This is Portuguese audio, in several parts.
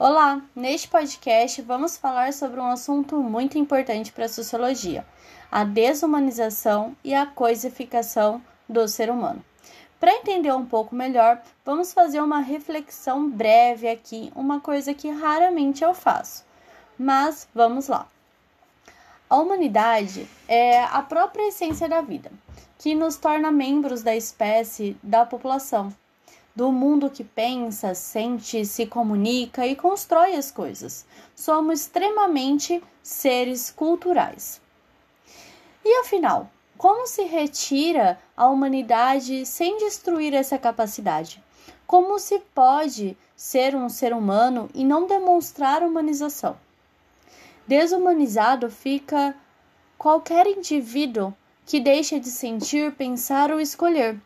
Olá! Neste podcast vamos falar sobre um assunto muito importante para a sociologia: a desumanização e a coisificação do ser humano. Para entender um pouco melhor, vamos fazer uma reflexão breve aqui, uma coisa que raramente eu faço. Mas vamos lá. A humanidade é a própria essência da vida, que nos torna membros da espécie, da população do mundo que pensa, sente, se comunica e constrói as coisas. Somos extremamente seres culturais. E afinal, como se retira a humanidade sem destruir essa capacidade? Como se pode ser um ser humano e não demonstrar humanização? Desumanizado fica qualquer indivíduo que deixa de sentir, pensar ou escolher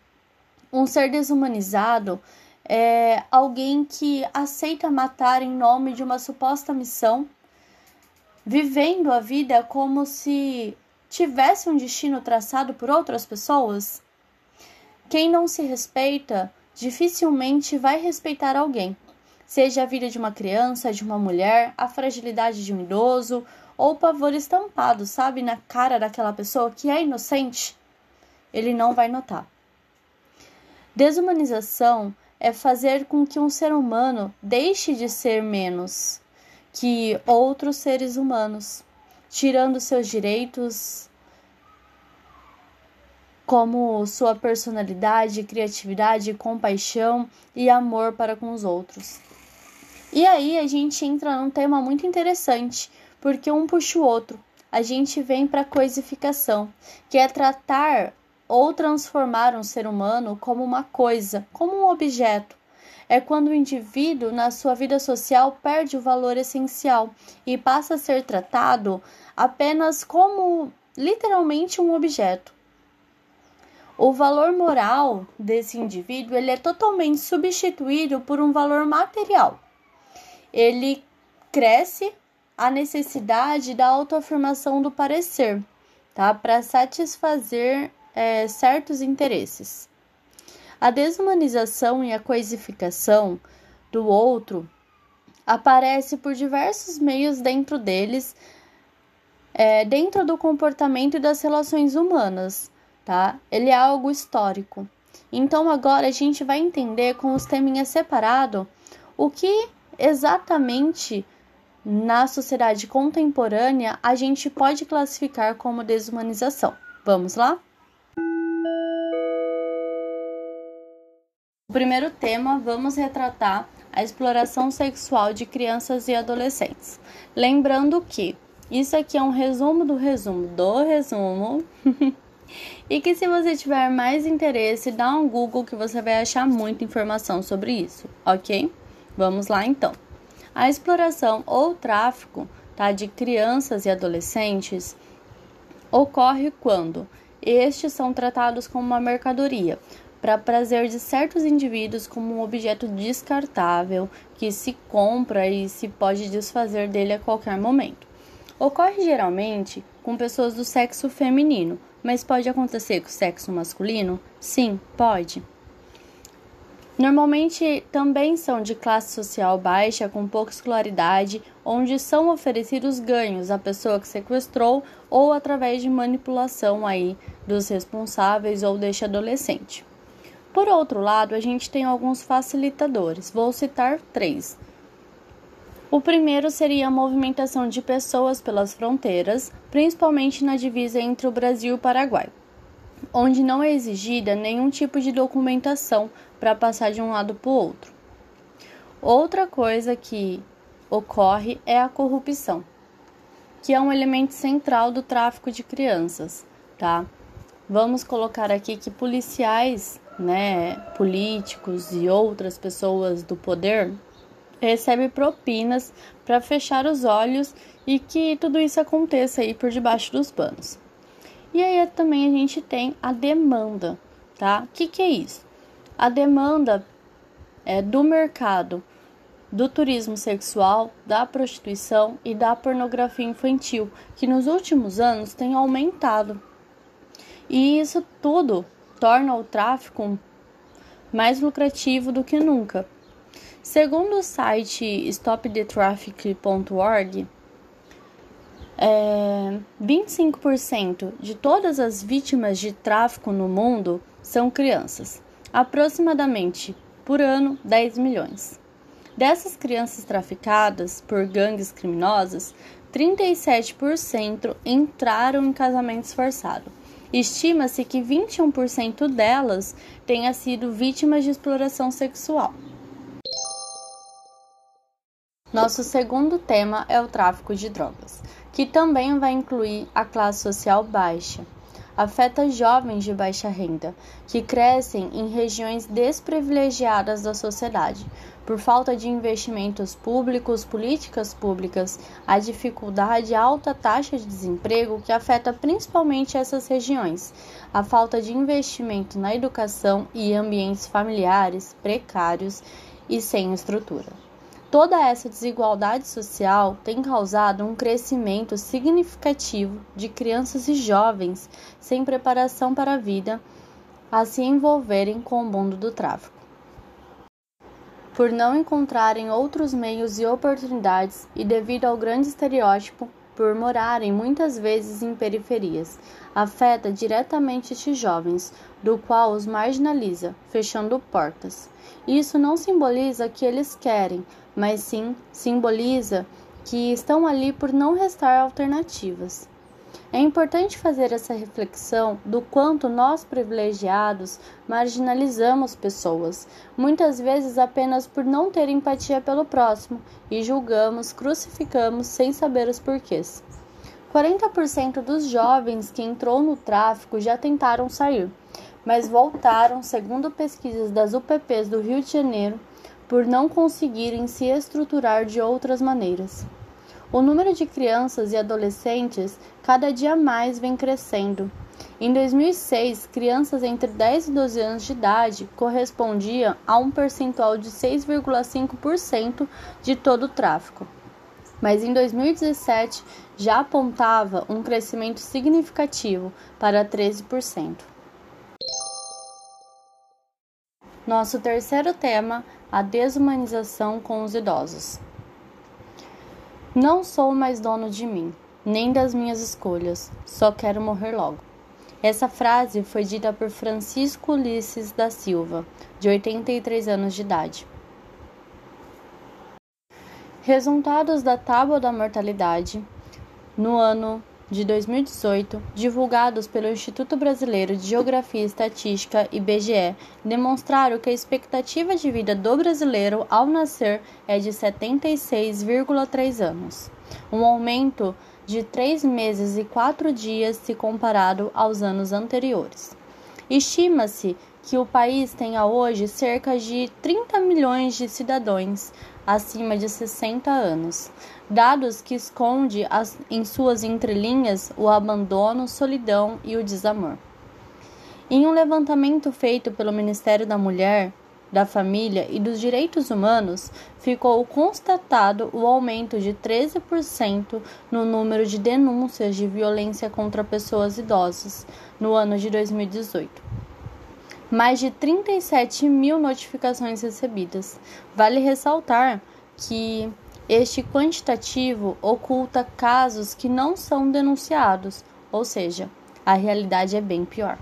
um ser desumanizado é alguém que aceita matar em nome de uma suposta missão, vivendo a vida como se tivesse um destino traçado por outras pessoas. Quem não se respeita dificilmente vai respeitar alguém, seja a vida de uma criança, de uma mulher, a fragilidade de um idoso ou o pavor estampado, sabe, na cara daquela pessoa que é inocente. Ele não vai notar. Desumanização é fazer com que um ser humano deixe de ser menos que outros seres humanos, tirando seus direitos, como sua personalidade, criatividade, compaixão e amor para com os outros. E aí a gente entra num tema muito interessante, porque um puxa o outro. A gente vem para a coisificação, que é tratar ou transformar um ser humano como uma coisa, como um objeto. É quando o indivíduo, na sua vida social, perde o valor essencial e passa a ser tratado apenas como literalmente um objeto. O valor moral desse indivíduo ele é totalmente substituído por um valor material. Ele cresce a necessidade da autoafirmação do parecer, tá? Para satisfazer é, certos interesses. A desumanização e a coisificação do outro aparece por diversos meios dentro deles, é, dentro do comportamento e das relações humanas, tá? Ele é algo histórico. Então agora a gente vai entender com os teminhas separado o que exatamente na sociedade contemporânea a gente pode classificar como desumanização. Vamos lá? No primeiro tema, vamos retratar a exploração sexual de crianças e adolescentes. Lembrando que isso aqui é um resumo do resumo do resumo. e que se você tiver mais interesse, dá um Google que você vai achar muita informação sobre isso, ok? Vamos lá então. A exploração ou tráfico tá, de crianças e adolescentes ocorre quando estes são tratados como uma mercadoria, para prazer de certos indivíduos como um objeto descartável que se compra e se pode desfazer dele a qualquer momento. Ocorre geralmente com pessoas do sexo feminino, mas pode acontecer com o sexo masculino? Sim, pode. Normalmente também são de classe social baixa, com pouca escolaridade, onde são oferecidos ganhos à pessoa que sequestrou ou através de manipulação aí dos responsáveis ou deste adolescente. Por outro lado, a gente tem alguns facilitadores. Vou citar três. O primeiro seria a movimentação de pessoas pelas fronteiras, principalmente na divisa entre o Brasil e o Paraguai, onde não é exigida nenhum tipo de documentação para passar de um lado para o outro. Outra coisa que ocorre é a corrupção, que é um elemento central do tráfico de crianças, tá? Vamos colocar aqui que policiais né, políticos e outras pessoas do poder recebe propinas para fechar os olhos e que tudo isso aconteça aí por debaixo dos panos. E aí também a gente tem a demanda, tá? O que, que é isso? A demanda é do mercado do turismo sexual, da prostituição e da pornografia infantil, que nos últimos anos tem aumentado. E isso tudo torna o tráfico mais lucrativo do que nunca. Segundo o site stopthetraffic.org, é, 25% de todas as vítimas de tráfico no mundo são crianças, aproximadamente por ano 10 milhões. Dessas crianças traficadas por gangues criminosas, 37% entraram em casamentos forçados. Estima-se que 21% delas tenha sido vítimas de exploração sexual. Nosso segundo tema é o tráfico de drogas, que também vai incluir a classe social baixa. Afeta jovens de baixa renda, que crescem em regiões desprivilegiadas da sociedade, por falta de investimentos públicos, políticas públicas, a dificuldade e alta taxa de desemprego que afeta principalmente essas regiões, a falta de investimento na educação e ambientes familiares precários e sem estrutura. Toda essa desigualdade social tem causado um crescimento significativo de crianças e jovens sem preparação para a vida a se envolverem com o mundo do tráfico. Por não encontrarem outros meios e oportunidades e devido ao grande estereótipo por morarem muitas vezes em periferias, afeta diretamente estes jovens, do qual os marginaliza, fechando portas. Isso não simboliza que eles querem, mas sim simboliza que estão ali por não restar alternativas. É importante fazer essa reflexão do quanto nós privilegiados marginalizamos pessoas, muitas vezes apenas por não ter empatia pelo próximo, e julgamos, crucificamos sem saber os porquês. 40% dos jovens que entrou no tráfico já tentaram sair, mas voltaram, segundo pesquisas das UPPs do Rio de Janeiro, por não conseguirem se estruturar de outras maneiras. O número de crianças e adolescentes cada dia mais vem crescendo. Em 2006, crianças entre 10 e 12 anos de idade correspondiam a um percentual de 6,5% de todo o tráfico. Mas em 2017 já apontava um crescimento significativo para 13%. Nosso terceiro tema a desumanização com os idosos. Não sou mais dono de mim, nem das minhas escolhas, só quero morrer logo. Essa frase foi dita por Francisco Ulisses da Silva, de 83 anos de idade. Resultados da Tábua da Mortalidade no ano de 2018, divulgados pelo Instituto Brasileiro de Geografia e Estatística IBGE, demonstraram que a expectativa de vida do brasileiro ao nascer é de 76,3 anos, um aumento de 3 meses e 4 dias se comparado aos anos anteriores. Estima-se que o país tenha hoje cerca de 30 milhões de cidadãos acima de 60 anos, dados que esconde as, em suas entrelinhas o abandono, solidão e o desamor. Em um levantamento feito pelo Ministério da Mulher, da Família e dos Direitos Humanos, ficou constatado o aumento de 13% no número de denúncias de violência contra pessoas idosas no ano de 2018 mais de 37 mil notificações recebidas. Vale ressaltar que este quantitativo oculta casos que não são denunciados, ou seja, a realidade é bem pior.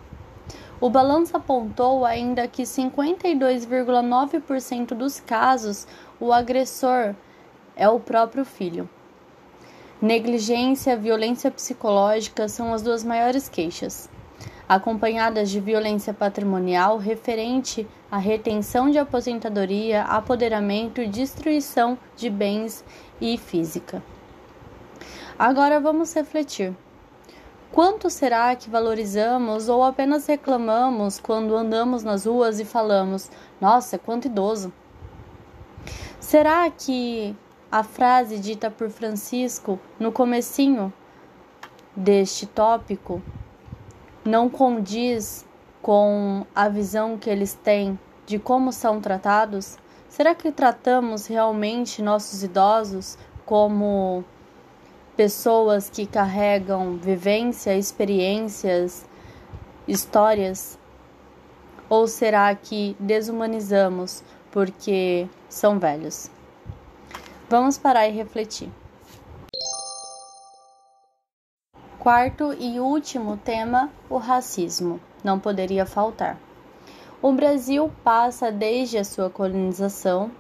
O balanço apontou ainda que 52,9% dos casos o agressor é o próprio filho. Negligência e violência psicológica são as duas maiores queixas acompanhadas de violência patrimonial referente à retenção de aposentadoria, apoderamento e destruição de bens e física. Agora vamos refletir. Quanto será que valorizamos ou apenas reclamamos quando andamos nas ruas e falamos: "Nossa, quanto idoso"? Será que a frase dita por Francisco no comecinho deste tópico não condiz com a visão que eles têm de como são tratados? Será que tratamos realmente nossos idosos como pessoas que carregam vivência, experiências, histórias? Ou será que desumanizamos porque são velhos. Vamos parar e refletir. Quarto e último tema: o racismo. Não poderia faltar. O Brasil passa desde a sua colonização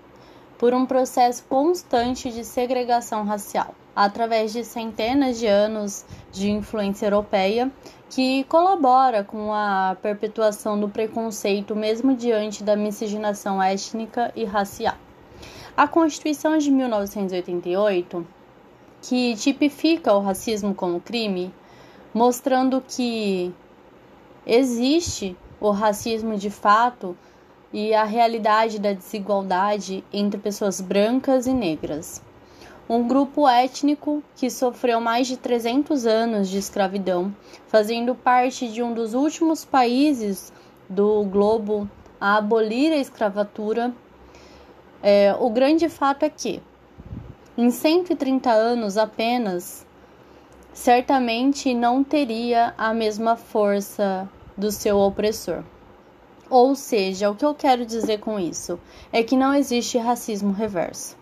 por um processo constante de segregação racial, através de centenas de anos de influência europeia, que colabora com a perpetuação do preconceito mesmo diante da miscigenação étnica e racial. A Constituição de 1988, que tipifica o racismo como crime, mostrando que existe o racismo de fato e a realidade da desigualdade entre pessoas brancas e negras. Um grupo étnico que sofreu mais de 300 anos de escravidão, fazendo parte de um dos últimos países do globo a abolir a escravatura. É, o grande fato é que, em 130 anos apenas, certamente não teria a mesma força do seu opressor. Ou seja, o que eu quero dizer com isso é que não existe racismo reverso.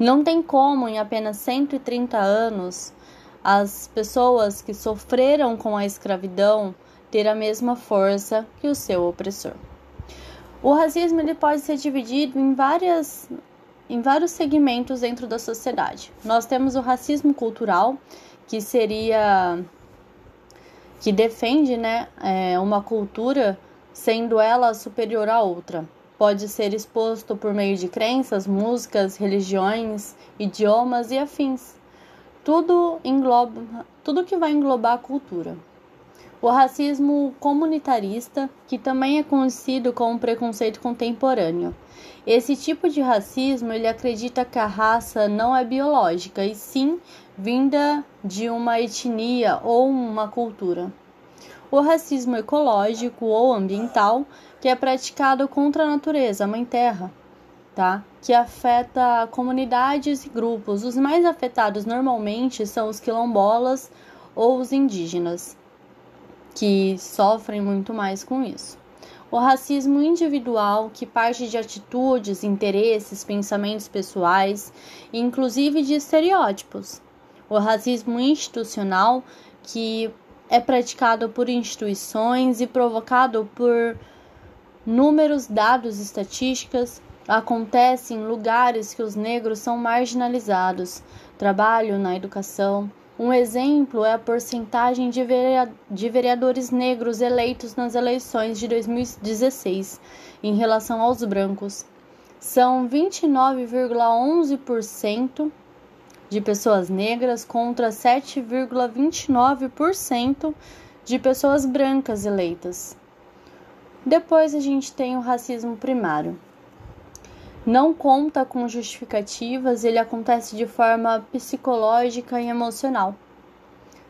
Não tem como, em apenas 130 anos, as pessoas que sofreram com a escravidão ter a mesma força que o seu opressor. O racismo ele pode ser dividido em, várias, em vários segmentos dentro da sociedade. Nós temos o racismo cultural, que seria que defende né, é, uma cultura sendo ela superior à outra. Pode ser exposto por meio de crenças, músicas, religiões, idiomas e afins. Tudo engloba, tudo que vai englobar a cultura. O racismo comunitarista, que também é conhecido como preconceito contemporâneo. Esse tipo de racismo, ele acredita que a raça não é biológica, e sim vinda de uma etnia ou uma cultura. O racismo ecológico ou ambiental, que é praticado contra a natureza, a mãe terra, tá? Que afeta comunidades e grupos. Os mais afetados normalmente são os quilombolas ou os indígenas que sofrem muito mais com isso. O racismo individual, que parte de atitudes, interesses, pensamentos pessoais, inclusive de estereótipos. O racismo institucional, que é praticado por instituições e provocado por números, dados, estatísticas, acontece em lugares que os negros são marginalizados, trabalho na educação, um exemplo é a porcentagem de vereadores negros eleitos nas eleições de 2016 em relação aos brancos. São 29,11% de pessoas negras contra 7,29% de pessoas brancas eleitas. Depois a gente tem o racismo primário não conta com justificativas, ele acontece de forma psicológica e emocional.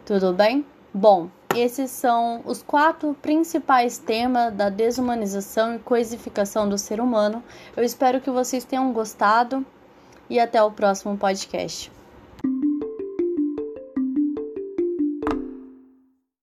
Tudo bem? Bom, esses são os quatro principais temas da desumanização e coisificação do ser humano. Eu espero que vocês tenham gostado e até o próximo podcast.